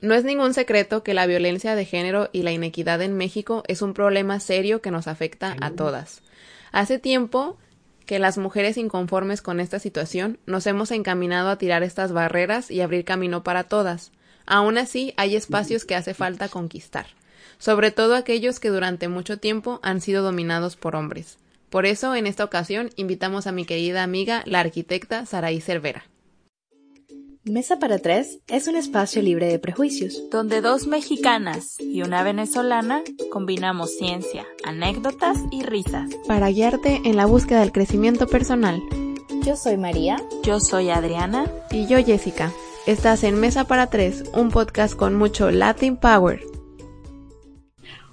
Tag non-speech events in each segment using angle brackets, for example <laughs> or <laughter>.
No es ningún secreto que la violencia de género y la inequidad en México es un problema serio que nos afecta a todas. Hace tiempo que las mujeres inconformes con esta situación nos hemos encaminado a tirar estas barreras y abrir camino para todas. Aún así, hay espacios que hace falta conquistar, sobre todo aquellos que durante mucho tiempo han sido dominados por hombres. Por eso, en esta ocasión, invitamos a mi querida amiga, la arquitecta Saraí Cervera. Mesa para Tres es un espacio libre de prejuicios, donde dos mexicanas y una venezolana combinamos ciencia, anécdotas y risas para guiarte en la búsqueda del crecimiento personal. Yo soy María. Yo soy Adriana. Y yo Jessica. Estás en Mesa para Tres, un podcast con mucho Latin Power.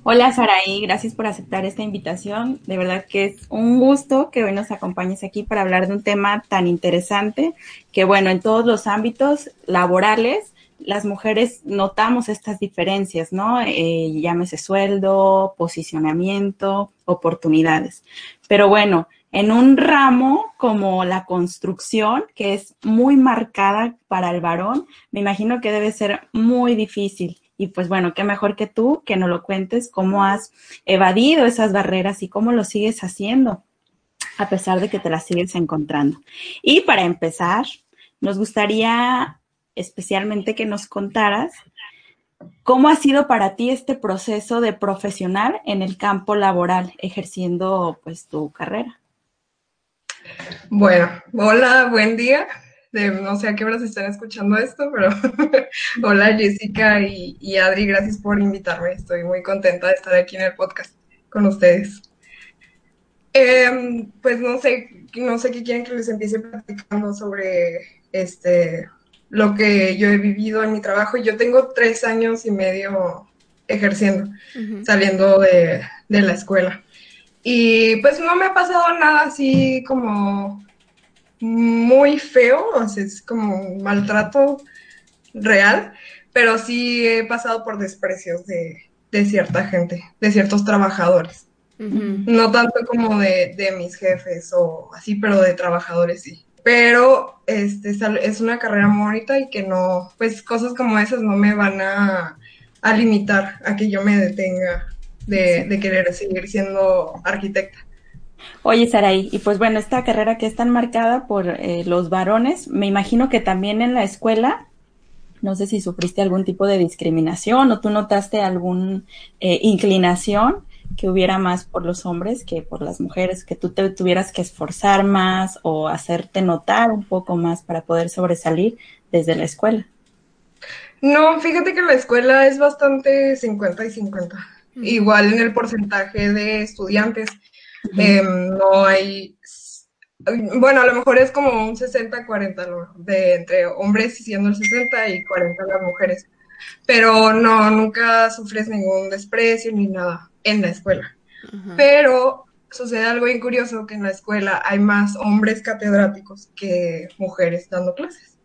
Hola Saraí, gracias por aceptar esta invitación. De verdad que es un gusto que hoy nos acompañes aquí para hablar de un tema tan interesante que, bueno, en todos los ámbitos laborales, las mujeres notamos estas diferencias, ¿no? Eh, llámese sueldo, posicionamiento, oportunidades. Pero bueno, en un ramo como la construcción, que es muy marcada para el varón, me imagino que debe ser muy difícil. Y pues bueno, qué mejor que tú que nos lo cuentes cómo has evadido esas barreras y cómo lo sigues haciendo, a pesar de que te las sigues encontrando. Y para empezar, nos gustaría especialmente que nos contaras cómo ha sido para ti este proceso de profesional en el campo laboral, ejerciendo pues tu carrera. Bueno, hola, buen día no sé a qué horas están escuchando esto, pero <laughs> hola Jessica y, Adri, gracias por invitarme. Estoy muy contenta de estar aquí en el podcast con ustedes. Em, pues no sé, no sé qué quieren que les empiece platicando sobre este lo que yo he vivido en mi trabajo. Yo tengo tres años y medio ejerciendo, saliendo de, de la escuela. Y pues no me ha pasado nada así como muy feo, o sea, es como un maltrato real, pero sí he pasado por desprecios de, cierta gente, de ciertos trabajadores. No tanto como de, mis jefes o así, pero de trabajadores sí. Pero este, es una carrera muy bonita y que no, pues cosas como esas no me van a, limitar a que yo me detenga de, de querer seguir siendo arquitecta. Oye, Saray, y pues bueno, esta carrera que es tan marcada por eh, los varones, me imagino que también en la escuela, no sé si sufriste algún tipo de discriminación o tú notaste alguna eh, inclinación que hubiera más por los hombres que por las mujeres, que tú te tuvieras que esforzar más o hacerte notar un poco más para poder sobresalir desde la escuela. No, fíjate que la escuela es bastante 50 y 50, igual en el porcentaje de estudiantes. Em, no hay, bueno, a lo mejor es como un 60-40, De entre hombres siendo el 60 y 40 las mujeres. Pero no, nunca sufres ningún desprecio ni nada en la escuela. Pero sucede algo bien curioso que en la escuela hay más hombres catedráticos que mujeres dando clases.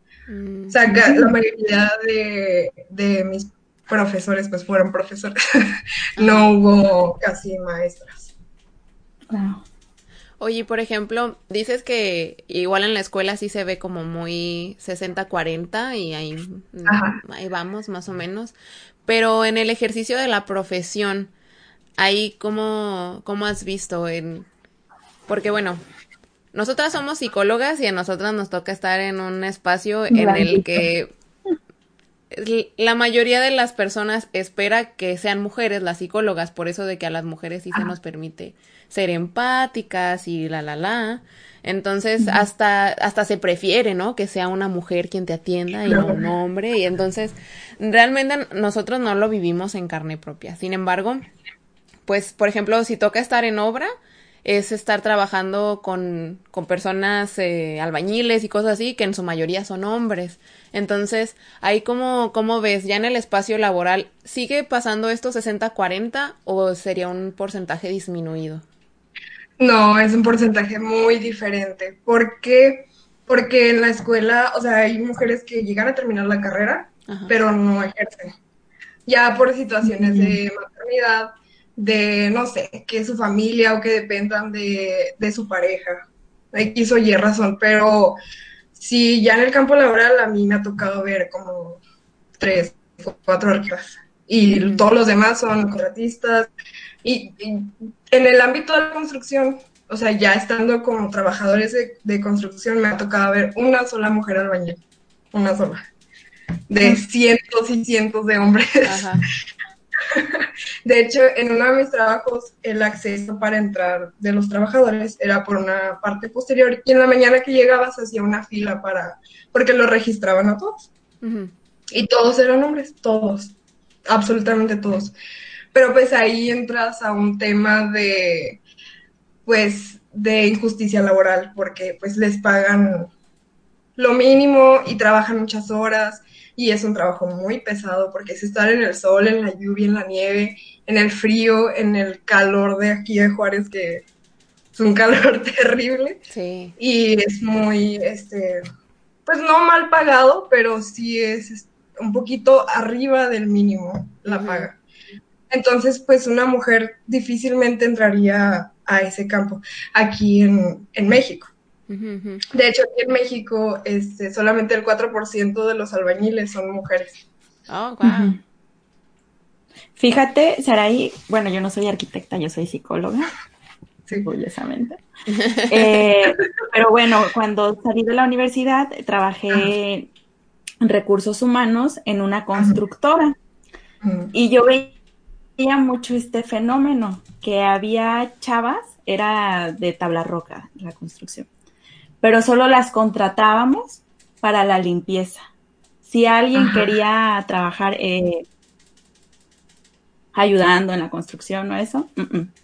O sea, la mayoría de, de mis profesores pues fueron profesores. <laughs> no hubo casi maestras. Oye, por ejemplo, dices que igual en la escuela sí se ve como muy 60-40 y ahí, ahí vamos más o menos, pero en el ejercicio de la profesión, ahí cómo, cómo has visto en... Porque bueno, nosotras somos psicólogas y a nosotras nos toca estar en un espacio en el que la mayoría de las personas espera que sean mujeres las psicólogas, por eso de que a las mujeres sí se nos permite ser empáticas y la la la. Entonces, hasta, hasta se prefiere, ¿no? Que sea una mujer quien te atienda y no un hombre. Y entonces, realmente nosotros no lo vivimos en carne propia. Sin embargo, pues, por ejemplo, si toca estar en obra, es estar trabajando con, con personas eh, albañiles y cosas así, que en su mayoría son hombres. Entonces, ahí como, como ves, ya en el espacio laboral, ¿sigue pasando esto 60-40 o sería un porcentaje disminuido? No, es un porcentaje muy diferente. ¿Por qué? Porque en la escuela, o sea, hay mujeres que llegan a terminar la carrera, pero no ejercen. Ya por situaciones de maternidad, de, no sé, que su familia o que dependan de, de su pareja. X o Y razón, pero sí, ya en el campo laboral a mí me ha tocado ver como tres cuatro arquitectas. Y todos los demás son contratistas. Y, en el ámbito de la construcción, o sea, ya estando como trabajadores de, construcción, me ha tocado ver una sola mujer albañil. Una sola. De cientos y cientos de hombres. <laughs> <laughs> De hecho, en uno de mis trabajos, el acceso para entrar de los trabajadores era por una parte posterior y en la mañana que llegabas hacía una fila para, porque lo registraban a todos. Y todos eran hombres, todos, absolutamente todos. Pero pues ahí entras a un tema de, pues, de injusticia laboral, porque pues les pagan lo mínimo y trabajan muchas horas y es un trabajo muy pesado porque es estar en el sol, en la lluvia, en la nieve, en el frío, en el calor de aquí de Juárez, que es un <laughs> calor terrible. Sí. Y es muy, este, pues no mal pagado, pero sí es un poquito arriba del mínimo la paga. Entonces, pues una mujer difícilmente entraría a ese campo aquí en, en México. De hecho, aquí en México este, solamente el 4% de los albañiles son mujeres. Oh, wow. Fíjate, Saraí, bueno, yo no soy arquitecta, yo soy psicóloga, sí. orgullosamente. <laughs> Eh, pero bueno, cuando salí de la universidad, trabajé en recursos humanos en una constructora. Y yo veía mucho este fenómeno, que había chavas, era de tabla roca la construcción pero solo las contratábamos para la limpieza. Si alguien quería trabajar eh, ayudando en la construcción o eso,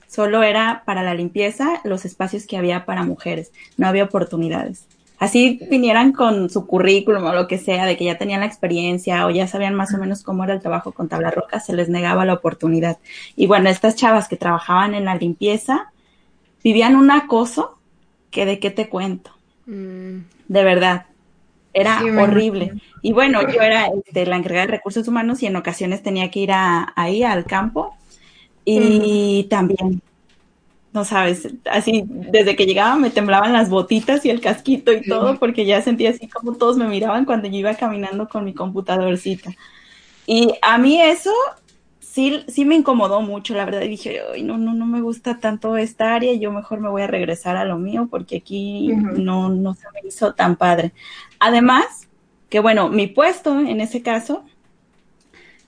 solo era para la limpieza los espacios que había para mujeres, no había oportunidades. Así vinieran con su currículum o lo que sea, de que ya tenían la experiencia o ya sabían más o menos cómo era el trabajo con tabla roca, se les negaba la oportunidad. Y bueno, estas chavas que trabajaban en la limpieza vivían un acoso que de qué te cuento. De verdad. Era horrible. Y bueno, yo era este, la encargada de recursos humanos y en ocasiones tenía que ir ahí al campo. Y también, no sabes, así desde que llegaba me temblaban las botitas y el casquito y todo porque ya sentía así como todos me miraban cuando yo iba caminando con mi computadorcita. Y a mí eso sí, sí me incomodó mucho, la verdad, y dije, Ay, no, no, no me gusta tanto esta área, yo mejor me voy a regresar a lo mío porque aquí no, no se me hizo tan padre. Además, que bueno, mi puesto en ese caso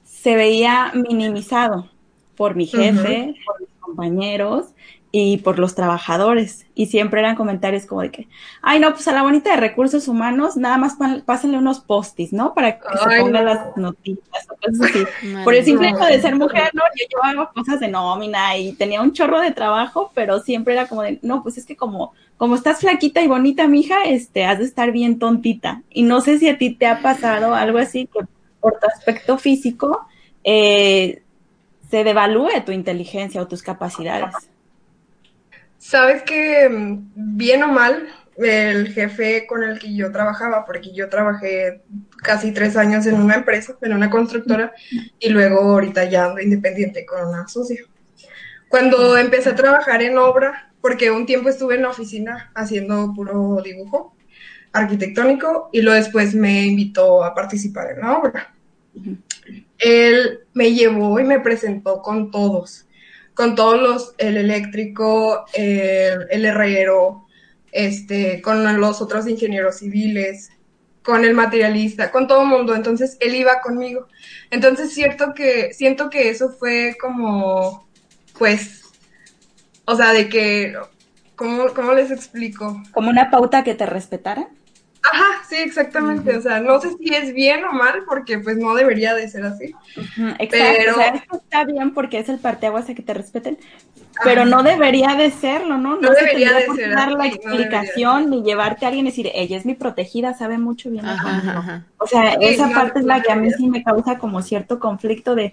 se veía minimizado por mi jefe, por mis compañeros, y por los trabajadores. Y siempre eran comentarios como de que, ay, no, pues a la bonita de recursos humanos, nada más pásenle unos postis, ¿no? Para que se pongan las noticias o cosas así. <laughs> por el simple hecho de ser mujer, ¿no? Yo, yo, hago cosas de nómina y tenía un chorro de trabajo, pero siempre era como de, no, pues es que como, como estás flaquita y bonita, mija, este, has de estar bien tontita. Y no sé si a ti te ha pasado algo así que por tu aspecto físico, eh, se devalúe tu inteligencia o tus capacidades. Sabes que bien o mal, el jefe con el que yo trabajaba, porque yo trabajé casi tres años en una empresa, en una constructora, y luego ahorita ya ando independiente con una socia. Cuando empecé a trabajar en obra, porque un tiempo estuve en la oficina haciendo puro dibujo arquitectónico y luego después me invitó a participar en la obra. Él me llevó y me presentó con todos con todos los, el eléctrico, el, herrero, este, con los otros ingenieros civiles, con el materialista, con todo mundo. Entonces él iba conmigo. Entonces cierto que, siento que eso fue como, pues, o sea, de que, ¿cómo, cómo les explico? Como una pauta que te respetara. Ajá, sí, exactamente. O sea, no sé si es bien o mal, porque pues no debería de ser así. exacto. Pero... O sea, esto está bien porque es el parteaguas a que te respeten, pero no debería de serlo, ¿no? No, debería de ser dar la explicación ni llevarte a alguien y decir, ella es mi protegida, sabe mucho bien. Ajá, o sea, esa parte es la que a mí sí me causa como cierto conflicto de,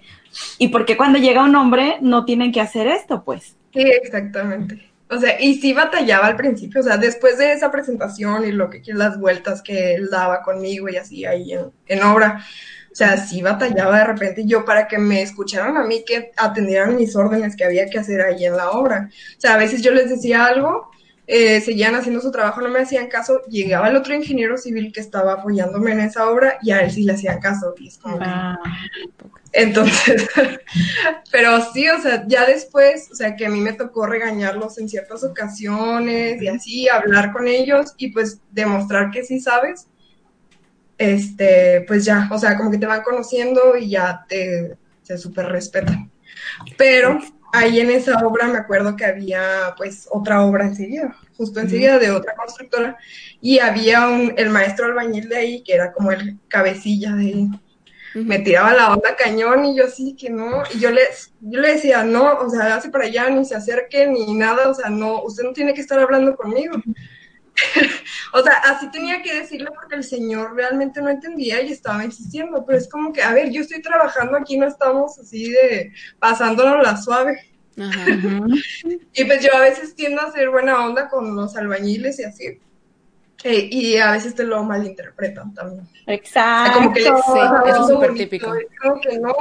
¿y por qué cuando llega un hombre no tienen que hacer esto, pues? Sí, exactamente. O sea, y sí batallaba al principio, o sea, después de esa presentación y lo que las vueltas que él daba conmigo y así ahí en, obra, o sea, sí batallaba de repente yo para que me escucharan a mí, que atendieran mis órdenes que había que hacer ahí en la obra. O sea, a veces yo les decía algo, eh, seguían haciendo su trabajo, no me hacían caso, llegaba el otro ingeniero civil que estaba apoyándome en esa obra y a él sí le hacían caso. Y es como ah. Entonces, <laughs> pero sí, o sea, ya después, o sea, que a mí me tocó regañarlos en ciertas ocasiones y así, hablar con ellos y pues demostrar que sí sabes, este, pues ya, o sea, como que te van conociendo y ya te, se súper respetan. Pero ahí en esa obra me acuerdo que había pues otra obra enseguida, justo enseguida de otra constructora, y había un, el maestro albañil de ahí, que era como el cabecilla de me tiraba la onda cañón y yo sí que no, y yo le, yo le decía, no, o sea, hace para allá, ni se acerque, ni nada, o sea, no, usted no tiene que estar hablando conmigo. <laughs> o sea, así tenía que decirle porque el señor realmente no entendía y estaba insistiendo, pero es como que, a ver, yo estoy trabajando aquí, no estamos así de pasándonos la suave. Y pues yo a veces tiendo a ser buena onda con los albañiles y así. Eh, y a veces te lo malinterpretan también. Exacto. Como que sí, eso es súper típico. Como que no.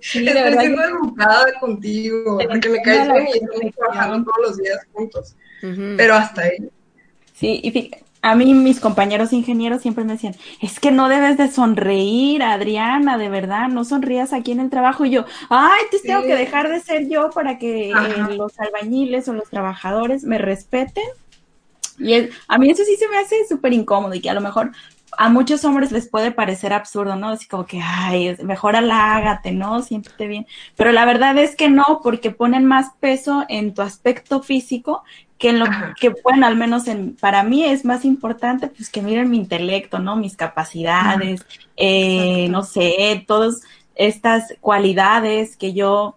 Sí, Estoy siendo educada contigo, porque me caes bien y estamos trabajando todos los días juntos. Pero hasta ahí. Sí, y a mí mis compañeros ingenieros siempre me decían, es que no debes de sonreír, Adriana, de verdad, no sonrías aquí en el trabajo. Y yo, ay, te tengo que dejar de ser yo para que eh, los albañiles o los trabajadores me respeten. Y a mí eso sí se me hace súper incómodo y que a lo mejor a muchos hombres les puede parecer absurdo, ¿no? Así como que, ay, mejor alágate, ¿no? Siéntete bien. Pero la verdad es que no, porque ponen más peso en tu aspecto físico que en lo que, bueno, al menos en, para mí es más importante, pues que miren mi intelecto, ¿no? Mis capacidades, eh, no sé, todas estas cualidades que yo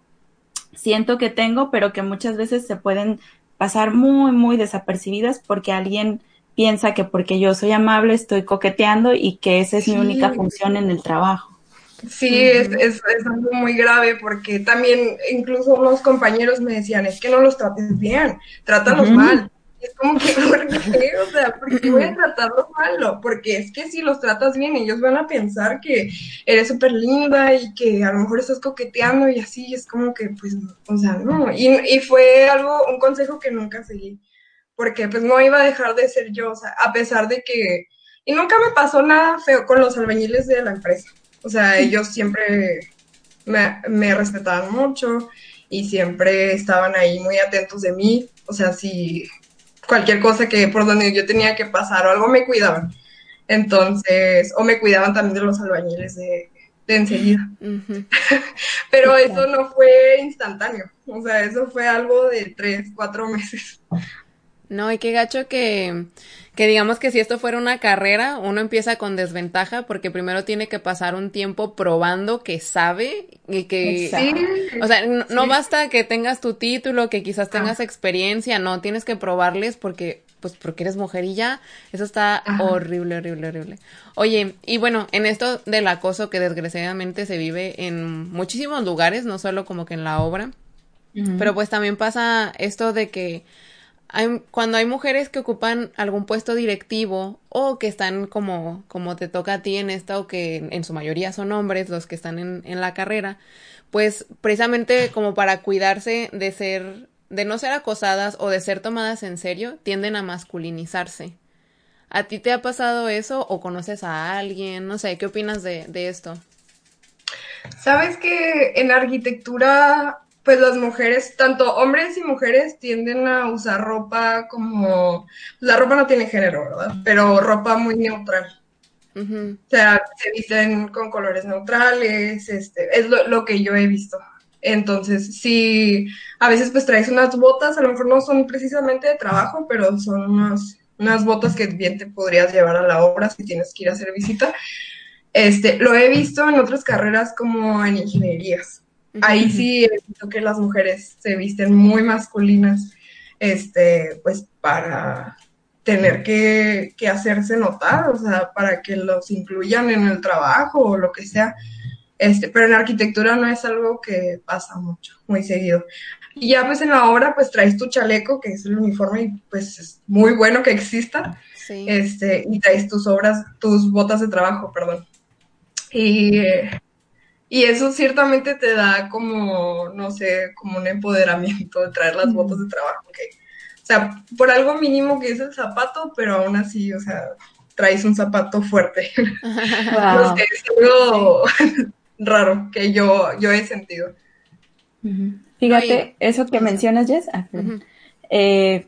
siento que tengo, pero que muchas veces se pueden pasar muy, muy desapercibidas porque alguien piensa que porque yo soy amable estoy coqueteando y que esa es mi única función en el trabajo. Sí, es, es, algo muy grave porque también incluso unos compañeros me decían, es que no los trates bien, trátalos mal. es como que, <laughs> ¿por qué? O sea, ¿por qué voy a tratarlos mal? Porque es que si los tratas bien, ellos van a pensar que eres súper linda y que a lo mejor estás coqueteando y así, es como que, pues, o sea, no. Y, y fue algo, un consejo que nunca seguí, porque pues no iba a dejar de ser yo, o sea, a pesar de que, y nunca me pasó nada feo con los albañiles de la empresa o sea, ellos siempre me, respetaban mucho y siempre estaban ahí muy atentos de mí. O sea, si cualquier cosa que por donde yo tenía que pasar o algo me cuidaban. Entonces, o me cuidaban también de los albañiles de, enseguida. <laughs> Pero eso no fue instantáneo. O sea, eso fue algo de tres, cuatro meses. No, y qué gacho que que digamos que si esto fuera una carrera, uno empieza con desventaja porque primero tiene que pasar un tiempo probando que sabe y que... O sea, no, basta que tengas tu título, que quizás tengas experiencia, no, tienes que probarles porque pues porque eres mujer y ya, eso está horrible, horrible, horrible. Oye, y bueno, en esto del acoso que desgraciadamente se vive en muchísimos lugares, no solo como que en la obra, pero pues también pasa esto de que cuando hay mujeres que ocupan algún puesto directivo o que están como, como te toca a ti en esta o que en, su mayoría son hombres los que están en, en la carrera, pues precisamente como para cuidarse de ser, de no ser acosadas o de ser tomadas en serio, tienden a masculinizarse. ¿A ti te ha pasado eso o conoces a alguien? No sé, ¿qué opinas de, de esto? Sabes que en arquitectura pues las mujeres, tanto hombres y mujeres, tienden a usar ropa como, la ropa no tiene género, ¿verdad? Pero ropa muy neutral. O sea, se visten con colores neutrales, este, es lo, que yo he visto. Entonces, sí, a veces pues traes unas botas, a lo mejor no son precisamente de trabajo, pero son unas, unas botas que bien te podrías llevar a la obra si tienes que ir a hacer visita. Este, lo he visto en otras carreras como en ingenierías. Ahí sí visto que las mujeres se visten muy masculinas, este, pues para tener que, hacerse notar, o sea, para que los incluyan en el trabajo o lo que sea. Este, pero en arquitectura no es algo que pasa mucho, muy seguido. Y ya pues en la obra pues traes tu chaleco, que es el uniforme, y pues es muy bueno que exista. Este, y traes tus obras, tus botas de trabajo, perdón. Y eh, y eso ciertamente te da como, no sé, como un empoderamiento de traer las botas de trabajo, que O sea, por algo mínimo que es el zapato, pero aún así, o sea, traes un zapato fuerte. <laughs> Wow. es algo <laughs> raro que yo, yo he sentido. Fíjate, eso que mencionas, Jess, ah, eh,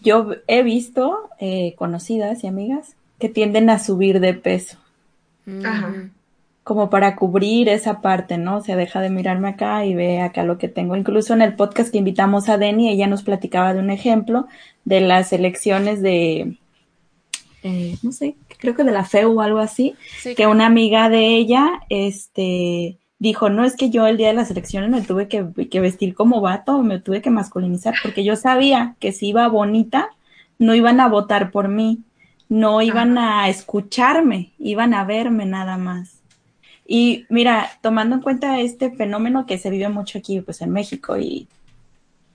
yo he visto eh, conocidas y amigas que tienden a subir de peso. Ajá como para cubrir esa parte, ¿no? O sea, deja de mirarme acá y ve acá lo que tengo. Incluso en el podcast que invitamos a Denny, ella nos platicaba de un ejemplo de las elecciones de, eh, no sé, creo que de la FEU o algo así, que una amiga de ella, este, dijo, no es que yo el día de las elecciones me tuve que, que vestir como vato, me tuve que masculinizar, porque yo sabía que si iba bonita, no iban a votar por mí, no iban a escucharme, iban a verme nada más. Y mira, tomando en cuenta este fenómeno que se vive mucho aquí, pues en México y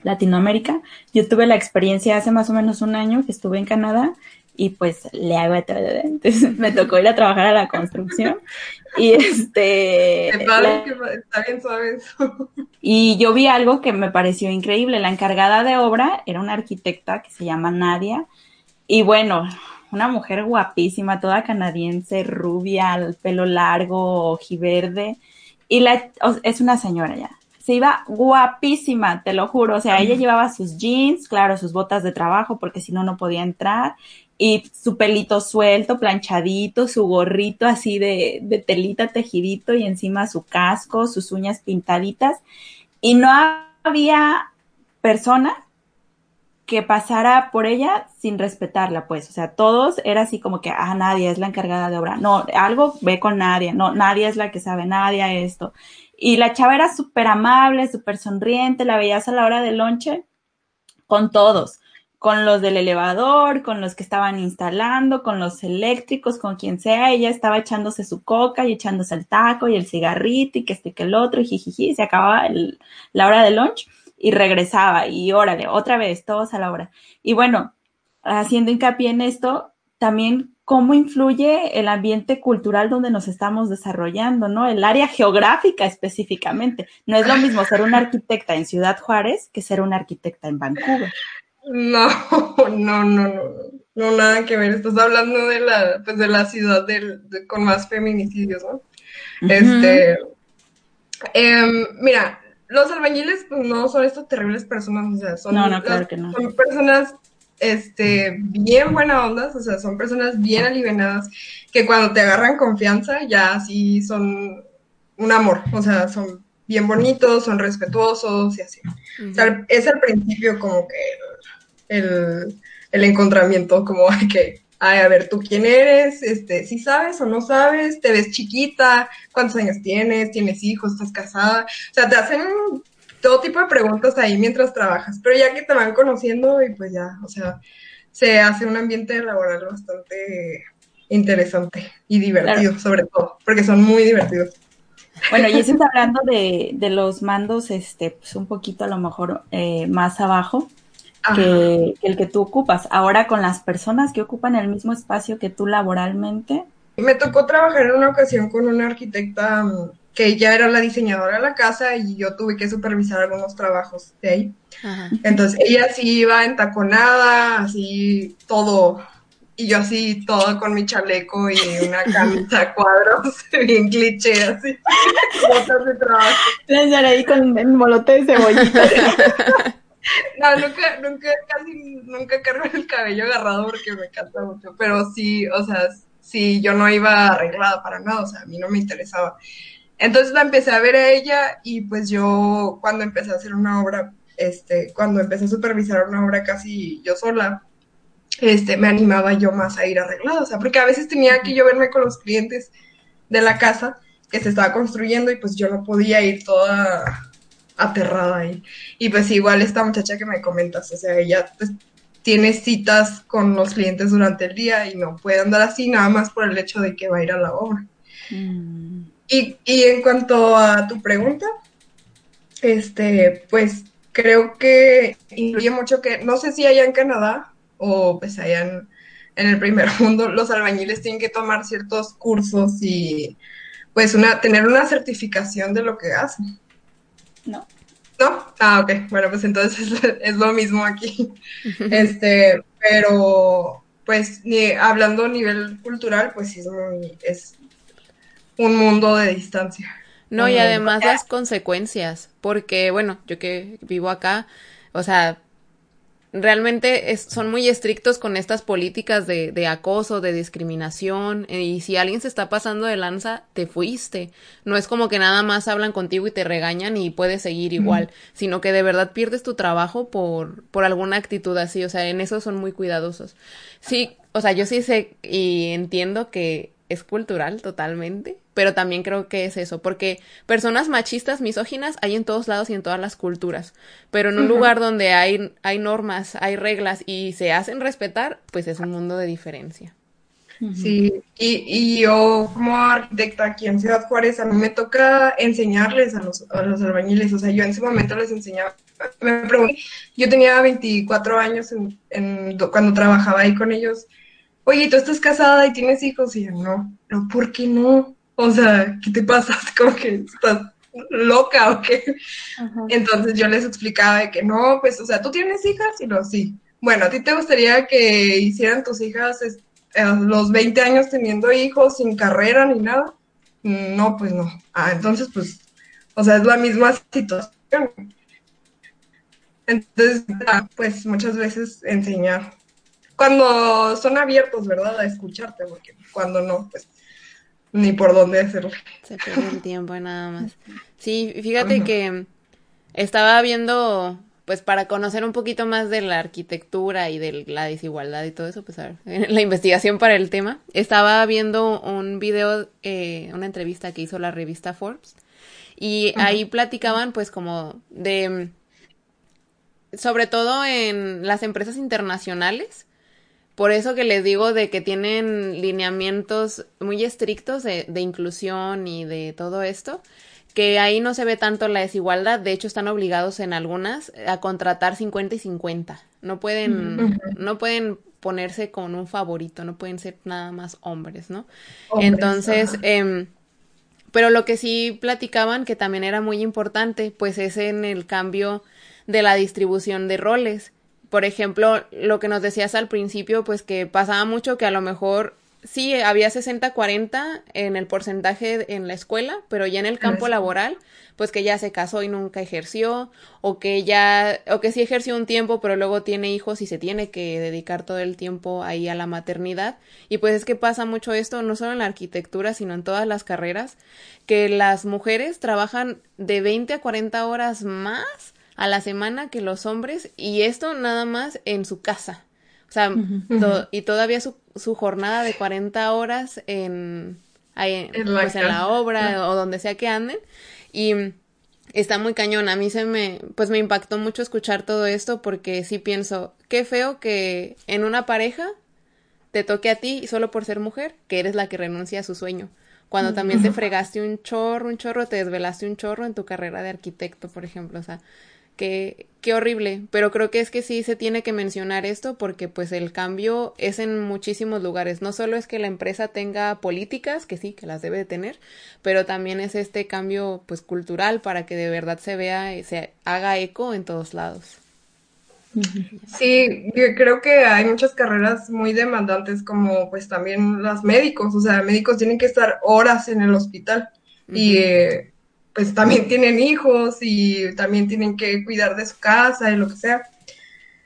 Latinoamérica, yo tuve la experiencia hace más o menos un año que estuve en Canadá y pues le hago entonces <laughs> me tocó ir a trabajar a la construcción y este está bien suave eso. y yo vi algo que me pareció increíble la encargada de obra era una arquitecta que se llama Nadia y bueno una mujer guapísima, toda canadiense, rubia, el pelo largo, ojiverde, y la, es una señora ya. Se iba guapísima, te lo juro. O sea, ella llevaba sus jeans, claro, sus botas de trabajo, porque si no, no podía entrar, y su pelito suelto, planchadito, su gorrito así de, de telita tejidito, y encima su casco, sus uñas pintaditas. Y no había persona que pasara por ella sin respetarla, pues, o sea, todos era así como que, ah, Nadia es la encargada de obra, no, algo ve con Nadia, no, Nadia es la que sabe, Nadia esto. Y la chava era súper amable, súper sonriente, la veías a la hora del lonche con todos, con los del elevador, con los que estaban instalando, con los eléctricos, con quien sea, ella estaba echándose su coca y echándose el taco y el cigarrito y que este que el otro y jijiji, se acababa la hora del lunch y regresaba y órale, otra vez, todos a la hora. Y bueno, haciendo hincapié en esto, también cómo influye el ambiente cultural donde nos estamos desarrollando, ¿no? El área geográfica específicamente. No es lo mismo ser una arquitecta en Ciudad Juárez que ser una arquitecta en Vancouver. No, no, no, no, no, nada que ver. Estás hablando de la, pues de la ciudad del, con más feminicidios, ¿no? Este, em, mira, los albañiles pues, no son estas terribles personas, o sea, son, son personas este, bien buena ondas, o sea, son personas bien aliviadas que cuando te agarran confianza ya sí son un amor, o sea, son bien bonitos, son respetuosos y así. O sea, es al principio como que el, el encontramiento, como <laughs> hay que Ay, a ver, ¿tú quién eres? Este, si sabes o no sabes? ¿Te ves chiquita? ¿Cuántos años tienes? ¿Tienes hijos? ¿Estás casada? O sea, te hacen todo tipo de preguntas ahí mientras trabajas, pero ya que te van conociendo y pues ya, o sea, se hace un ambiente laboral bastante interesante y divertido, sobre todo, porque son muy divertidos. Bueno, y <laughs> eso está hablando de, de los mandos, este, pues un poquito a lo mejor eh, más abajo que, el que tú ocupas. Ahora con las personas que ocupan el mismo espacio que tú laboralmente. Me tocó trabajar en una ocasión con una arquitecta mm, que ella era la diseñadora de la casa y yo tuve que supervisar algunos trabajos de ahí. Entonces ella sí iba entaconada, así todo, y yo así todo con mi chaleco y una <laughs> camisa cuadros, <laughs> bien cliché, así, botas de trabajo. ahí con el molote de cebollita. <laughs> No, nunca, nunca, casi nunca cargo el cabello agarrado porque me encanta mucho, pero sí, o sea, sí, yo no iba arreglada para nada, o sea, a mí no me interesaba. Entonces la empecé a ver a ella y pues yo cuando empecé a hacer una obra, este, cuando empecé a supervisar una obra casi yo sola, este, me animaba yo más a ir arreglada, o sea, porque a veces tenía que yo verme con los clientes de la casa que se estaba construyendo y pues yo no podía ir toda aterrada ahí. Y pues igual esta muchacha que me comentas, o sea, ella pues, tiene citas con los clientes durante el día y no puede andar así nada más por el hecho de que va a ir a la obra. Mm. Y, y, en cuanto a tu pregunta, este, pues creo que incluye mucho que, no sé si allá en Canadá o pues allá en, en el primer <laughs> mundo, los albañiles tienen que tomar ciertos cursos y pues una, tener una certificación de lo que hacen. No. ¿No? Ah, ok. Bueno, pues entonces <laughs> es lo mismo aquí. <laughs> Este, pero pues ni, hablando a nivel cultural, pues es, es un mundo de distancia. No, y además las consecuencias, porque bueno, yo que vivo acá, o sea, realmente son muy estrictos con estas políticas de, de, acoso, de discriminación, eh, y si alguien se está pasando de lanza, te fuiste. No es como que nada más hablan contigo y te regañan y puedes seguir igual, sino que de verdad pierdes tu trabajo por, por alguna actitud así, o sea, en eso son muy cuidadosos. Sí, o sea, yo sí sé y entiendo que es cultural totalmente, pero también creo que es eso, porque personas machistas, misóginas, hay en todos lados y en todas las culturas, pero en un lugar donde hay, hay normas, hay reglas y se hacen respetar, pues es un mundo de diferencia. Sí, y, y yo como arquitecta aquí en Ciudad Juárez, a mí me toca enseñarles a los, a los albañiles, o sea, yo en ese momento les enseñaba, me pregunté, yo tenía 24 años en, cuando trabajaba ahí con ellos, oye, ¿tú estás casada y tienes hijos? Y yo, no, pero ¿por qué no? O sea, ¿qué te pasa? <laughs> Como que estás loca o qué. Entonces yo les explicaba de que no, pues, o sea, ¿tú tienes hijas? Y no, sí. Bueno, ¿a ti te gustaría que hicieran tus hijas a los 20 años teniendo hijos sin carrera ni nada? No, pues no. Ah, entonces, pues, o sea, es la misma situación. Entonces, pues muchas veces enseñar cuando son abiertos, ¿verdad? A escucharte, porque cuando no, pues ni por dónde hacerlo. Se pierde el tiempo nada más. Sí, fíjate que estaba viendo, pues para conocer un poquito más de la arquitectura y de la desigualdad y todo eso, pues a ver, <laughs> la investigación para el tema, estaba viendo un video, eh, una entrevista que hizo la revista Forbes y ahí platicaban pues como de, sobre todo en las empresas internacionales, por eso que les digo de que tienen lineamientos muy estrictos de, inclusión y de todo esto, que ahí no se ve tanto la desigualdad, de hecho están obligados en algunas a contratar 50 y 50. No pueden, no pueden ponerse con un favorito, no pueden ser nada más hombres, ¿no? Entonces, eh, pero lo que sí platicaban que también era muy importante, pues es en el cambio de la distribución de roles por ejemplo, lo que nos decías al principio, pues que pasaba mucho que a lo mejor sí había 60-40 en el porcentaje en la escuela, pero ya en el campo laboral, pues que ya se casó y nunca ejerció, o que ya, o que sí ejerció un tiempo, pero luego tiene hijos y se tiene que dedicar todo el tiempo ahí a la maternidad. Y pues es que pasa mucho esto, no solo en la arquitectura, sino en todas las carreras, que las mujeres trabajan de 20 a 40 horas más a la semana que los hombres y esto nada más en su casa. O sea, y todavía su, su, jornada de 40 horas en, en, pues en la obra o donde sea que anden. Y está muy cañón. A mí se me, pues me impactó mucho escuchar todo esto porque sí pienso, qué feo que en una pareja te toque a ti solo por ser mujer, que eres la que renuncia a su sueño. Cuando también te fregaste un chorro, un chorro, te desvelaste un chorro en tu carrera de arquitecto, por ejemplo. O sea, Qué, qué horrible, pero creo que es que sí se tiene que mencionar esto porque pues el cambio es en muchísimos lugares. No solo es que la empresa tenga políticas, que sí, que las debe de tener, pero también es este cambio pues cultural para que de verdad se vea, y se haga eco en todos lados. Sí, yo creo que hay muchas carreras muy demandantes como pues también las médicos, o sea, médicos tienen que estar horas en el hospital y eh, pues también tienen hijos y también tienen que cuidar de su casa y lo que sea.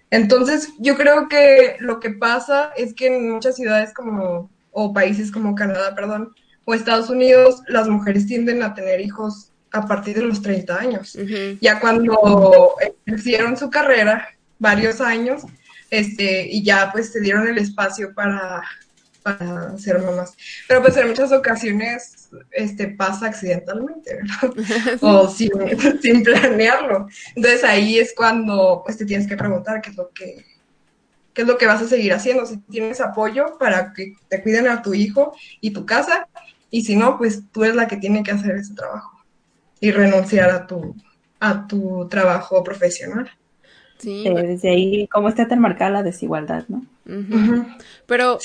Entonces, yo creo que lo que pasa es que en muchas ciudades como, o países como Canadá, perdón, o Estados Unidos, las mujeres tienden a tener hijos a partir de los 30 años. Ya cuando hicieron su carrera, varios años, este, y ya pues se dieron el espacio para para ser mamás. Pero pues en muchas ocasiones este, pasa accidentalmente, ¿verdad? <laughs> o sin, <laughs> sin, planearlo. Entonces ahí es cuando pues te tienes que preguntar qué es lo que qué es lo que vas a seguir haciendo, si tienes apoyo para que te cuiden a tu hijo y tu casa, y si no, pues tú eres la que tiene que hacer ese trabajo y renunciar a tu, a tu trabajo profesional. Sí. Eh, desde ahí, cómo está tan marcada la desigualdad, ¿no? Pero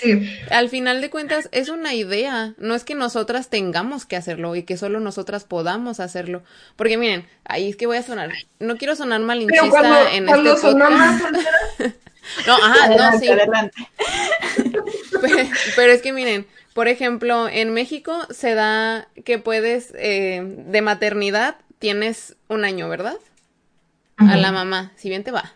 al final de cuentas es una idea, no es que nosotras tengamos que hacerlo y que solo nosotras podamos hacerlo. Porque miren, ahí es que voy a sonar, no quiero sonar malinchista en este podcast. <laughs> no, ajá, no, sí. <laughs> Pero, es que miren, por ejemplo, en México se da que puedes, eh, de maternidad, tienes un año, ¿verdad? A la mamá, si bien te va.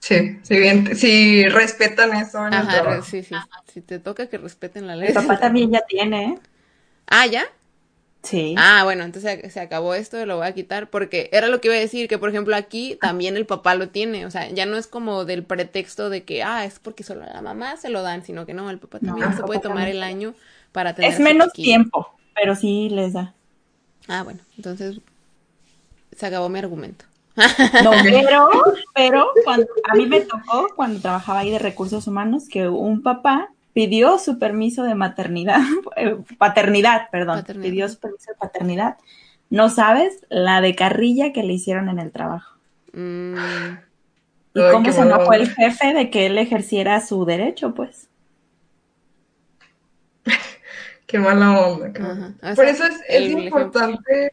Sí, si bien, si respetan eso. Ajá, sí, sí. Si te toca que respeten la ley. Mi papá también ya tiene. ¿eh? <laughs> Ah, ¿ya? Sí. Ah, bueno, entonces se acabó esto, lo voy a quitar, porque era lo que iba a decir, que por ejemplo aquí también el papá lo tiene, o sea, ya no es como del pretexto de que, ah, es porque solo a la mamá se lo dan, sino que no, el papá también se puede tomar el año para tener. Es menos tiempo, pero sí les da. Ah, bueno, entonces se acabó mi argumento. No, <laughs> pero, pero cuando, a mí me tocó cuando trabajaba ahí de recursos humanos que un papá pidió su permiso de maternidad, <laughs> eh, paternidad, perdón, pidió su permiso de paternidad. No sabes la de carrilla que le hicieron en el trabajo. Mm. Y cómo se enojó el jefe de que él ejerciera su derecho, pues. <laughs> qué mala onda. Por eso es, importante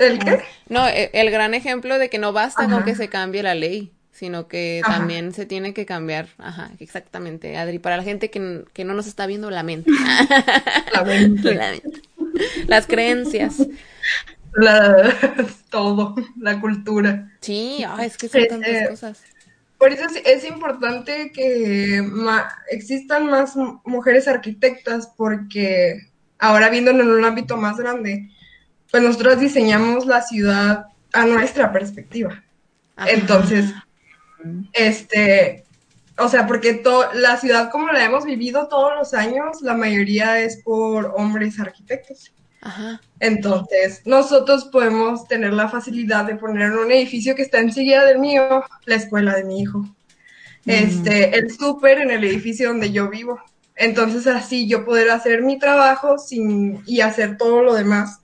¿El qué? No, e, el, gran ejemplo de que no basta con que se cambie la ley, sino que también se tiene que cambiar. Ajá, exactamente, Adri. Para la gente que, que no nos está viendo, la mente. <laughs> la mente. Las creencias. La, todo, la cultura. Sí, es que son tantas eh, cosas. Por eso es, importante que existan más mujeres arquitectas, porque ahora viéndolo en un ámbito más grande, pues nosotros diseñamos la ciudad a nuestra perspectiva. Entonces, este, o sea, porque la ciudad como la hemos vivido todos los años, la mayoría es por hombres arquitectos. Ajá. Entonces, nosotros podemos tener la facilidad de poner en un edificio que está enseguida del mío, la escuela de mi hijo. Este, el súper en el edificio donde yo vivo. Entonces, así yo poder hacer mi trabajo sin, y hacer todo lo demás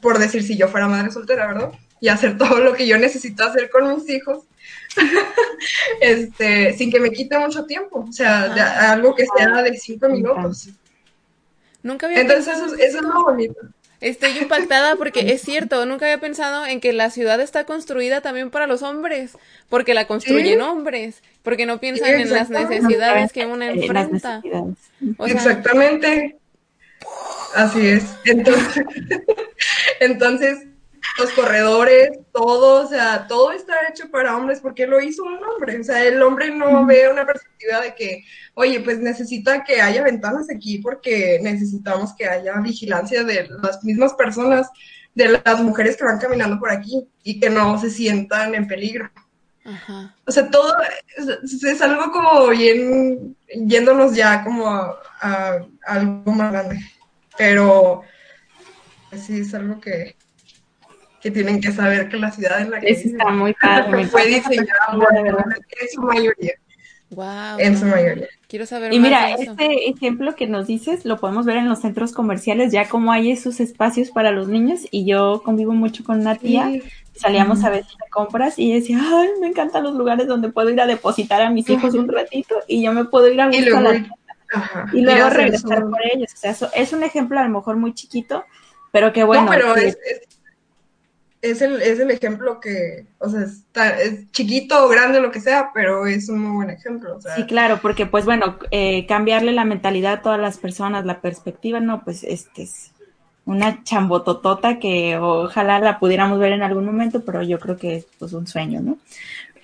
por decir si yo fuera madre soltera, ¿verdad? Y hacer <laughs> todo lo que yo necesito hacer con mis hijos, <laughs> este, sin que me quite mucho tiempo, o sea, algo que sea de cinco minutos. Nunca había Entonces eso, es muy bonito. Estoy impactada porque es cierto, nunca había pensado en que la ciudad está construida también para los hombres, porque la construyen hombres, porque no piensan en las necesidades que uno enfrenta. Exactamente. Así es. Entonces, <laughs> entonces, los corredores, todo, o sea, todo está hecho para hombres porque lo hizo un hombre. O sea, el hombre no ve una perspectiva de que, oye, pues necesita que haya ventanas aquí porque necesitamos que haya vigilancia de las mismas personas, de las mujeres que van caminando por aquí y que no se sientan en peligro. Ajá. O sea, todo es, algo como bien, yéndonos ya como a algo más grande pero sí es algo que, que tienen que saber que la ciudad en la que está muy padre, <laughs> fue diseñada <laughs> en su mayoría. Wow, en su mayoría. Quiero saber y mira, este ejemplo que nos dices lo podemos ver en los centros comerciales, ya como hay esos espacios para los niños. Y yo convivo mucho con una tía, salíamos a veces a compras y decía, ay, me encantan los lugares donde puedo ir a depositar a mis hijos un ratito y yo me puedo ir a buscar y luego regresar por ellos. O sea, eso es un ejemplo a lo mejor muy chiquito, pero que bueno. No, pero es, es, el, es el ejemplo que, o sea, está, es chiquito o grande, lo que sea, pero es un muy buen ejemplo. Sí, claro, porque pues bueno, eh, cambiarle la mentalidad a todas las personas, la perspectiva, no, pues este es una chambototota que ojalá la pudiéramos ver en algún momento, pero yo creo que es pues un sueño, ¿no?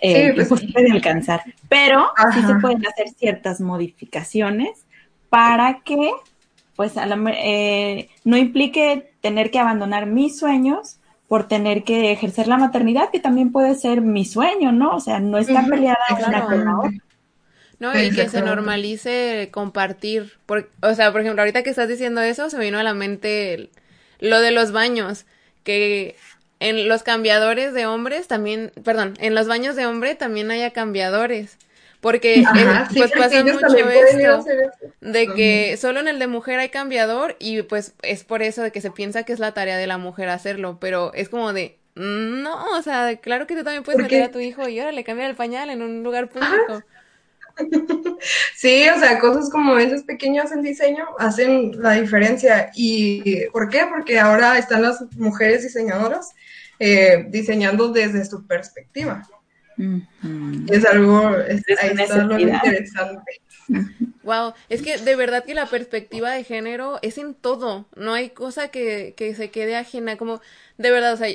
eh, pues, puede alcanzar. Pero sí se pueden hacer ciertas modificaciones para que, pues, eh, no implique tener que abandonar mis sueños por tener que ejercer la maternidad, que también puede ser mi sueño, ¿no? O sea, no está peleada una con la otra. No, y que se normalice compartir. o sea, por ejemplo, ahorita que estás diciendo eso, se me vino a la mente lo de los baños, que en los cambiadores de hombres también, perdón, en los baños de hombre también haya cambiadores. Porque pues pasa mucho esto de que solo en el de mujer hay cambiador y pues es por eso de que se piensa que es la tarea de la mujer hacerlo, pero es como de no, o sea, claro que tú también puedes meter a tu hijo y ahora le cambia el pañal en un lugar público. <laughs> Sí, o sea, cosas como esos pequeños en diseño hacen la diferencia. ¿Y por qué? Porque ahora están las mujeres diseñadoras eh, diseñando desde su perspectiva. Es algo, es, ahí está lo interesante. Wow, es que de verdad que la perspectiva de género es en todo, no hay cosa que, que se quede ajena, como de verdad, o sea,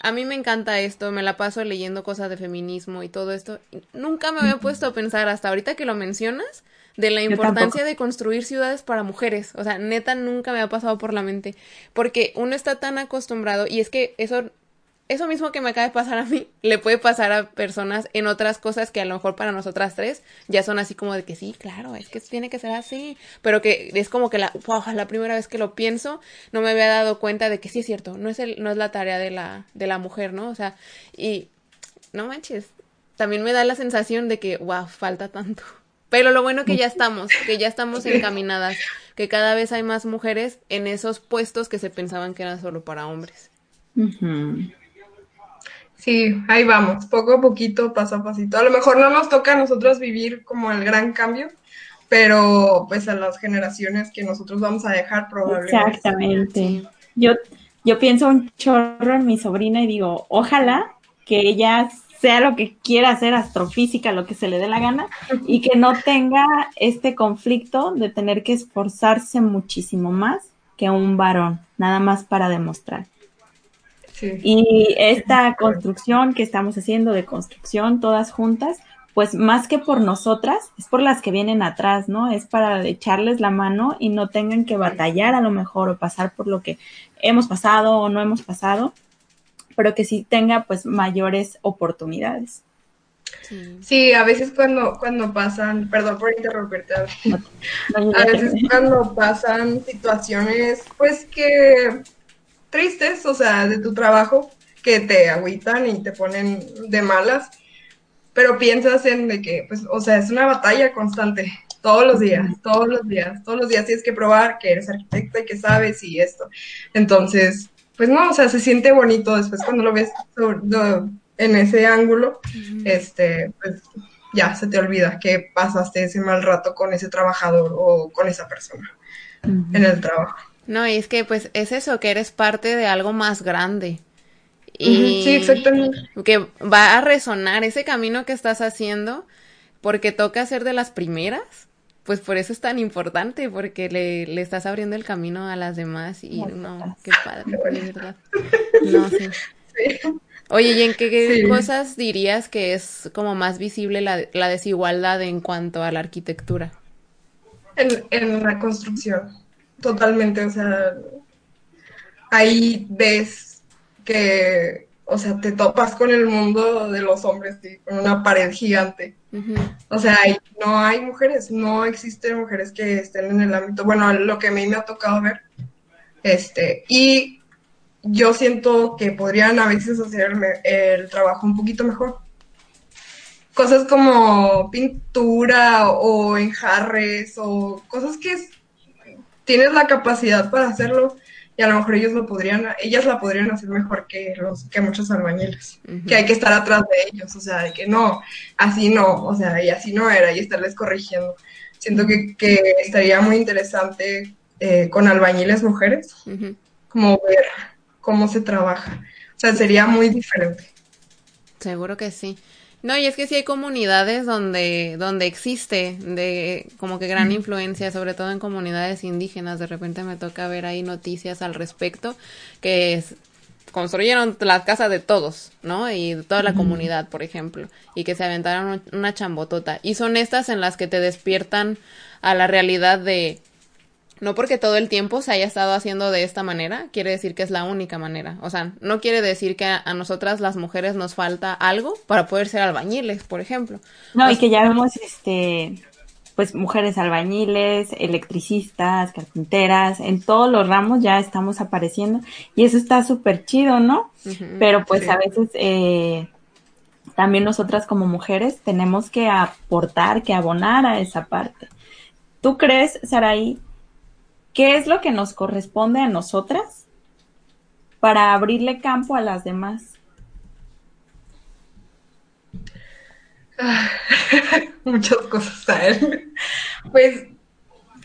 a mí me encanta esto, me la paso leyendo cosas de feminismo y todo esto. Nunca me había puesto a pensar hasta ahorita que lo mencionas de la importancia de construir ciudades para mujeres. O sea, neta nunca me ha pasado por la mente. Porque uno está tan acostumbrado y es que eso eso mismo que me acaba de pasar a mí, le puede pasar a personas en otras cosas que a lo mejor para nosotras tres ya son así como de que sí, claro, es que tiene que ser así, pero que es como que la, la primera vez que lo pienso no me había dado cuenta de que sí es cierto, no es, el, no es la tarea de la, de la mujer, ¿no? O sea, y no manches, también me da la sensación de que, wow, falta tanto. Pero lo bueno que ya estamos, que ya estamos encaminadas, que cada vez hay más mujeres en esos puestos que se pensaban que eran solo para hombres. Sí, ahí vamos, poco a poquito, paso a pasito. A lo mejor no nos toca a nosotros vivir como el gran cambio, pero pues a las generaciones que nosotros vamos a dejar probablemente. Exactamente. Yo, yo pienso un chorro en mi sobrina y digo, ojalá que ella sea lo que quiera hacer, astrofísica, lo que se le dé la gana, y que no tenga este conflicto de tener que esforzarse muchísimo más que un varón, nada más para demostrar. Y esta construcción que estamos haciendo de construcción todas juntas, pues más que por nosotras, es por las que vienen atrás, ¿no? Es para echarles la mano y no tengan que batallar a lo mejor o pasar por lo que hemos pasado o no hemos pasado, pero que sí tenga pues mayores oportunidades. Sí, a veces cuando, cuando pasan, perdón por interrumpirte, a veces cuando pasan situaciones pues que tristes, o sea, de tu trabajo, que te agüitan y te ponen de malas, pero piensas en de que, pues, o sea, es una batalla constante, todos los días, todos los días, todos los días tienes que probar que eres arquitecta y que sabes y esto. Entonces, pues no, o sea, se siente bonito después cuando lo ves en ese ángulo, este, pues ya se te olvida que pasaste ese mal rato con ese trabajador o con esa persona en el trabajo. No, y es que pues es eso, que eres parte de algo más grande. Y sí, exactamente. Que va a resonar ese camino que estás haciendo porque toca ser de las primeras. Pues por eso es tan importante, porque le, le estás abriendo el camino a las demás y no, qué padre, de verdad. <laughs> No, sí. Oye, ¿y en qué cosas dirías que es como más visible la, la desigualdad en cuanto a la arquitectura? En, en la construcción totalmente, o sea, ahí ves que, o sea, te topas con el mundo de los hombres, con una pared gigante. O sea, no hay mujeres, no existen mujeres que estén en el ámbito, bueno, lo que a mí me ha tocado ver, este, y yo siento que podrían a veces hacer el trabajo un poquito mejor. Cosas como pintura o enjarres o cosas que tienes la capacidad para hacerlo y a lo mejor ellos lo podrían, ellas la podrían hacer mejor que los, que muchos albañiles, que hay que estar atrás de ellos, o sea, de que no, así no, o sea, y así no era, y estarles corrigiendo. Siento que, que estaría muy interesante eh, con albañiles mujeres, como ver cómo se trabaja. O sea, sería muy diferente. Seguro que sí. No, y es que sí hay comunidades donde, donde existe de como que gran influencia, sobre todo en comunidades indígenas. De repente me toca ver ahí noticias al respecto que construyeron las casas de todos, ¿no? Y de toda la comunidad, por ejemplo, y que se aventaron una chambotota. Y son estas en las que te despiertan a la realidad de no porque todo el tiempo se haya estado haciendo de esta manera, quiere decir que es la única manera. O sea, no quiere decir que a, nosotras las mujeres nos falta algo para poder ser albañiles, por ejemplo. No, y que ya vemos, este, pues mujeres albañiles, electricistas, carpinteras, en todos los ramos ya estamos apareciendo y eso está súper chido, ¿no? Pero pues a veces eh, también nosotras como mujeres tenemos que aportar, que abonar a esa parte. ¿Tú crees, Saraí, qué es lo que nos corresponde a nosotras para abrirle campo a las demás. <laughs> Muchas cosas a él. Pues,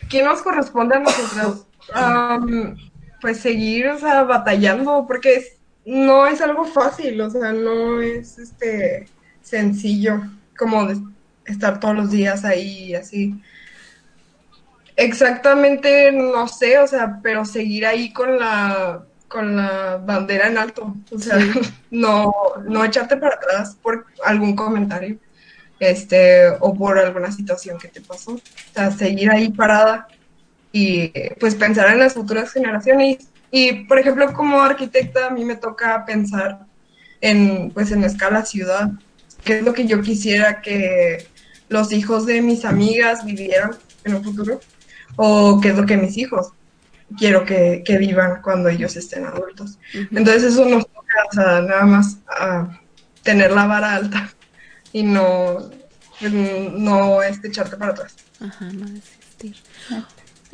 ¿qué nos corresponde a nosotros? Um, pues seguir, batallando, porque no es algo fácil, o sea, no es este sencillo como estar todos los días ahí así. Exactamente, no sé, o sea, pero seguir ahí con la con la bandera en alto, o sea, <laughs> no, no echarte para atrás por algún comentario, este, o por alguna situación que te pasó, o sea, seguir ahí parada y pues pensar en las futuras generaciones. Y, por ejemplo, como arquitecta a mí me toca pensar en, pues, en escala ciudad, qué es lo que yo quisiera que los hijos de mis amigas vivieran en un futuro, o qué es lo que mis hijos quiero que, vivan cuando ellos estén adultos. Entonces eso nos toca, nada más a tener la vara alta y no, pues, no este, echarte para atrás. Ajá, no desistir.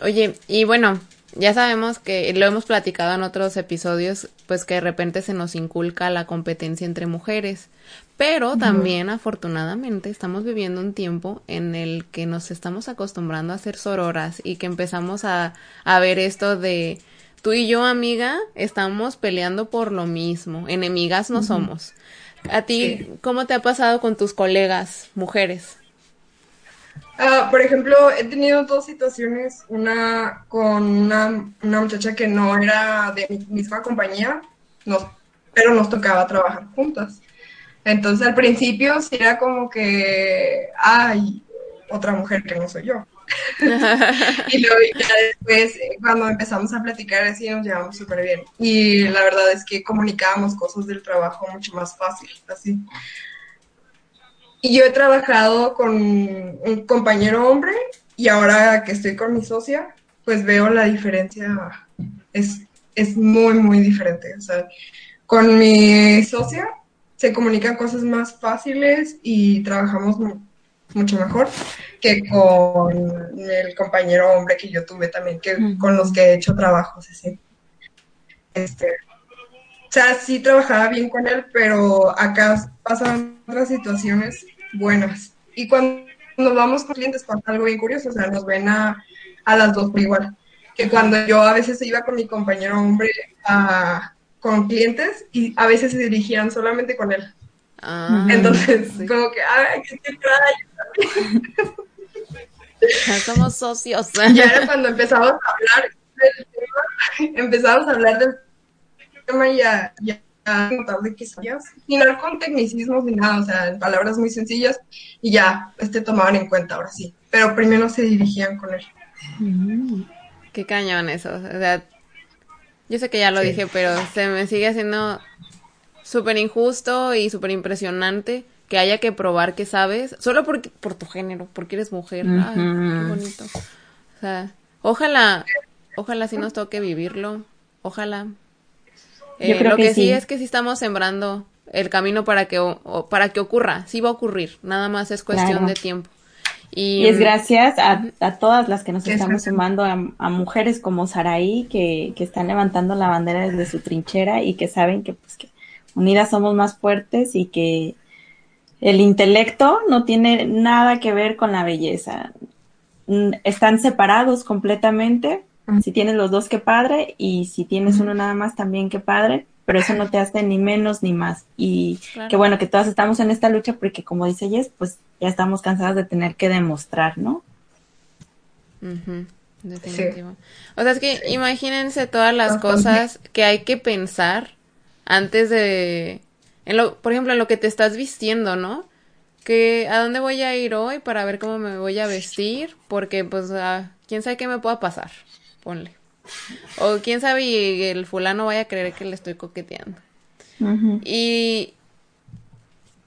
Oye, y bueno, ya sabemos que lo hemos platicado en otros episodios, pues que de repente se nos inculca la competencia entre mujeres, pero también afortunadamente estamos viviendo un tiempo en el que nos estamos acostumbrando a ser sororas y que empezamos a, a ver esto de tú y yo, amiga, estamos peleando por lo mismo, enemigas no somos. ¿A ti cómo te ha pasado con tus colegas mujeres? Ah, por ejemplo, he tenido dos situaciones, una con una, muchacha que no era de mi misma compañía, pero nos tocaba trabajar juntas. Entonces al principio sí era como que, ay, otra mujer que no soy yo. <laughs> y luego ya después, cuando empezamos a platicar así, nos llevamos súper bien. Y la verdad es que comunicábamos cosas del trabajo mucho más fácil, así. Y yo he trabajado con un compañero hombre y ahora que estoy con mi socia, pues veo la diferencia, es, es muy, muy diferente. O sea, con mi socia se comunican cosas más fáciles y trabajamos mucho mejor que con el compañero hombre que yo tuve también, que con los que he hecho trabajos así. Este, o sea, sí trabajaba bien con él, pero acá pasan otras situaciones buenas. Y cuando nos vamos con clientes pasa algo bien curioso, o sea, nos ven a, las dos por igual. Que cuando yo a veces iba con mi compañero hombre con clientes y a veces se dirigían solamente con él. Ah, Entonces, como que, ay, qué Ya somos socios. Ya era cuando empezamos a hablar del tema, <laughs> empezamos a hablar del tema y ya, ya notar de que sabías, sin con tecnicismos ni nada, o sea, palabras muy sencillas y ya, este tomaban en cuenta ahora sí, pero primero se dirigían con él. Mm. Qué cañón eso, o sea, yo sé que ya lo dije, pero se me sigue haciendo súper injusto y súper impresionante que haya que probar que sabes, solo por, por tu género, porque eres mujer. Ay, qué bonito. O sea, ojalá, ojalá sí nos toque vivirlo, ojalá. Eh, lo que, sí. es que sí estamos sembrando el camino para que, para que ocurra, sí va a ocurrir, nada más es cuestión de tiempo. Y, es gracias a, a, todas las que nos estamos sumando, a, a, mujeres como Saraí, que, que están levantando la bandera desde su trinchera y que saben que, pues, que unidas somos más fuertes y que el intelecto no tiene nada que ver con la belleza. Mm, están separados completamente. Si tienes los dos, qué padre, y si tienes uno nada más, también qué padre, pero eso no te hace ni menos ni más. Y qué bueno que todas estamos en esta lucha porque, como dice Jess, pues ya estamos cansadas de tener que demostrar, ¿no? Definitivo. O sea, es que imagínense todas las cosas que hay que pensar antes de, en lo, por ejemplo, en lo que te estás vistiendo, ¿no? Que a dónde voy a ir hoy para ver cómo me voy a vestir, porque pues ah, quién sabe qué me pueda pasar, ponle. O quién sabe y el fulano vaya a creer que le estoy coqueteando. Y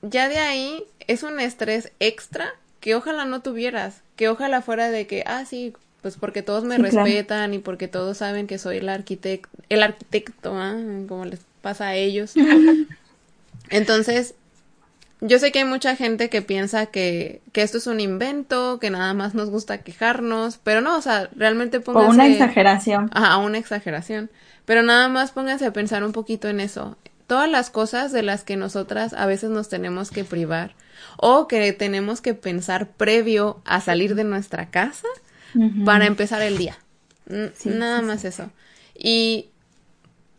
ya de ahí es un estrés extra que ojalá no tuvieras, que ojalá fuera de que, ah, sí, pues porque todos me respetan y porque todos saben que soy el arquitecto, el arquitecto, ¿ah? como les pasa a ellos. <laughs> Entonces, yo sé que hay mucha gente que piensa que, que, esto es un invento, que nada más nos gusta quejarnos, pero no, o sea, realmente pónganse... O una exageración. Ajá, una exageración. Pero nada más pónganse a pensar un poquito en eso. todas las cosas de las que nosotras a veces nos tenemos que privar o que tenemos que pensar previo a salir de nuestra casa para empezar el día. Nada más eso. Y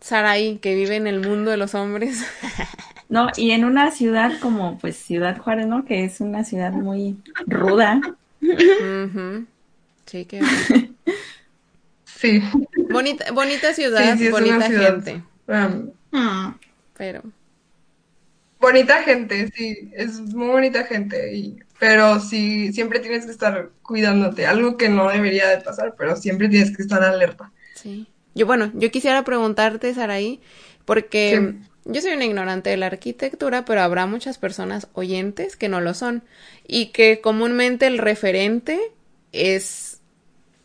Sarai, que vive en el mundo de los hombres. <laughs> No, y en una ciudad como pues Ciudad Juárez, ¿no? Que es una ciudad muy ruda. Sí, que... sí. Bonita, bonita ciudad, bonita gente. Um, ah. Pero. Bonita gente, sí, es muy bonita gente, y, pero sí, siempre tienes que estar cuidándote, algo que no debería de pasar, pero siempre tienes que estar alerta. Sí. Yo, bueno, yo quisiera preguntarte, Saraí, porque yo soy una ignorante de la arquitectura, pero habrá muchas personas oyentes que no lo son, y que comúnmente el referente es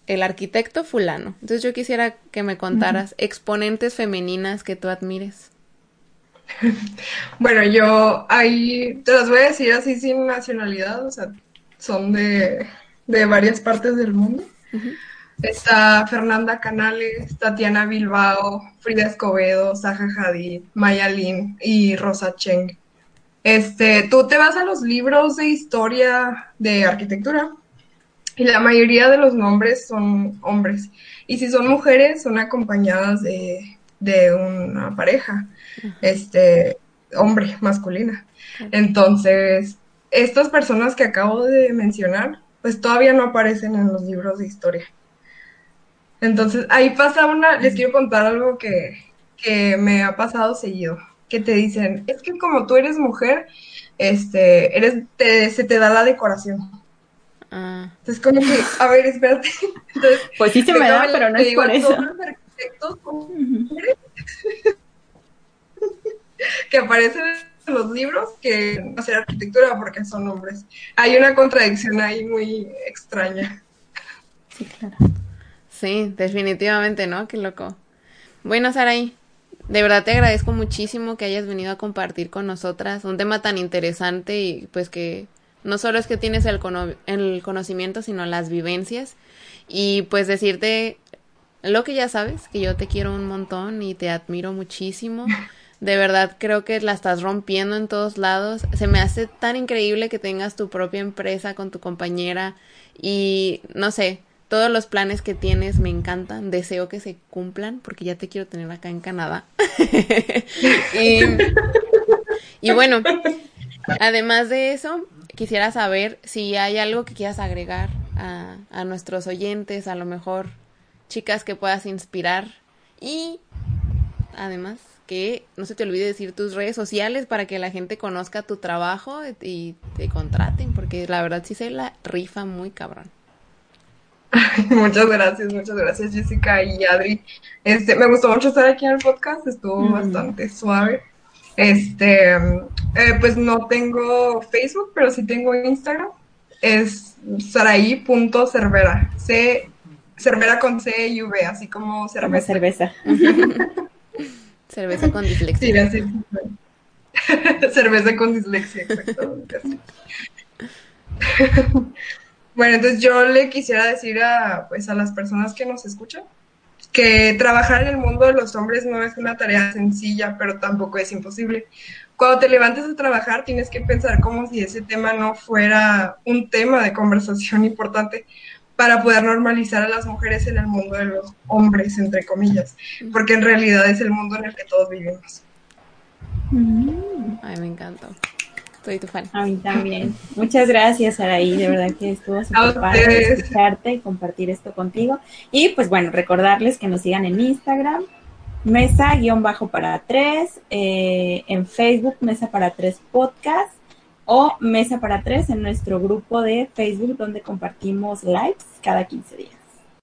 el arquitecto fulano. Entonces yo quisiera que me contaras exponentes femeninas que tú admires. <laughs> Bueno, yo ahí te las voy a decir así sin nacionalidad, o sea, son de, varias partes del mundo. Está Fernanda Canales, Tatiana Bilbao, Frida Escobedo, Zaha Hadid, Maya Lin y Rosa Cheng. Este, tú te vas a los libros de historia de arquitectura y la mayoría de los nombres son hombres. Y si son mujeres, son acompañadas de, de una pareja, este, hombre, masculina. Entonces, estas personas que acabo de mencionar, pues todavía no aparecen en los libros de historia. Entonces, ahí pasa una, les quiero contar algo que, me ha pasado seguido, que te dicen, es que como tú eres mujer, este, eres, se te da la decoración. Ah. Entonces, como que, a ver, espérate. Entonces, <laughs> pues sí se me da, pero no es por eso. <laughs> que aparecen en los libros que hacer arquitectura porque son hombres. Hay una contradicción ahí muy extraña. Sí, claro. Sí, definitivamente, ¿no? Qué loco. Bueno, Saraí, de verdad te agradezco muchísimo que hayas venido a compartir con nosotras un tema tan interesante y pues que no solo es que tienes el, el conocimiento, sino las vivencias. Y pues decirte lo que ya sabes, que yo te quiero un montón y te admiro muchísimo. <laughs> De verdad creo que la estás rompiendo en todos lados. Se me hace tan increíble que tengas tu propia empresa con tu compañera y no sé, todos los planes que tienes me encantan. Deseo que se cumplan porque ya te quiero tener acá en Canadá. <laughs> y, bueno, además de eso, quisiera saber si hay algo que quieras agregar a, a nuestros oyentes, a lo mejor chicas que puedas inspirar y además que no se te olvide decir tus redes sociales para que la gente conozca tu trabajo y te contraten, porque la verdad sí se la rifa muy cabrón. <laughs> muchas gracias, muchas gracias Jessica y Adri. Este, me gustó mucho estar aquí en el podcast, estuvo mm. bastante suave. Este, eh, pues no tengo Facebook, pero sí tengo Instagram. Es saraí.cervera. C Cervera con C y V, así como cerveza. cerveza. <laughs> cerveza con dislexia. Sí, <laughs> cerveza con dislexia, exactamente. Bueno, entonces yo le quisiera decir a, pues, a las personas que nos escuchan que trabajar en el mundo de los hombres no es una tarea sencilla, pero tampoco es imposible. Cuando te levantes a trabajar tienes que pensar como si ese tema no fuera un tema de conversación <laughs> importante, para poder normalizar a las mujeres en el mundo de los hombres, entre comillas, porque en realidad es el mundo en el que todos vivimos. Mm. Ay, me encanta. Soy tu fan. A mí también. Muchas gracias, Araí. De verdad que estuvo súper padre escucharte y compartir esto contigo. Y pues bueno, recordarles que nos sigan en Instagram, mesa-para bajo tres, eh, en Facebook, mesa para tres podcast o Mesa para Tres en nuestro grupo de Facebook donde compartimos lives cada 15 días.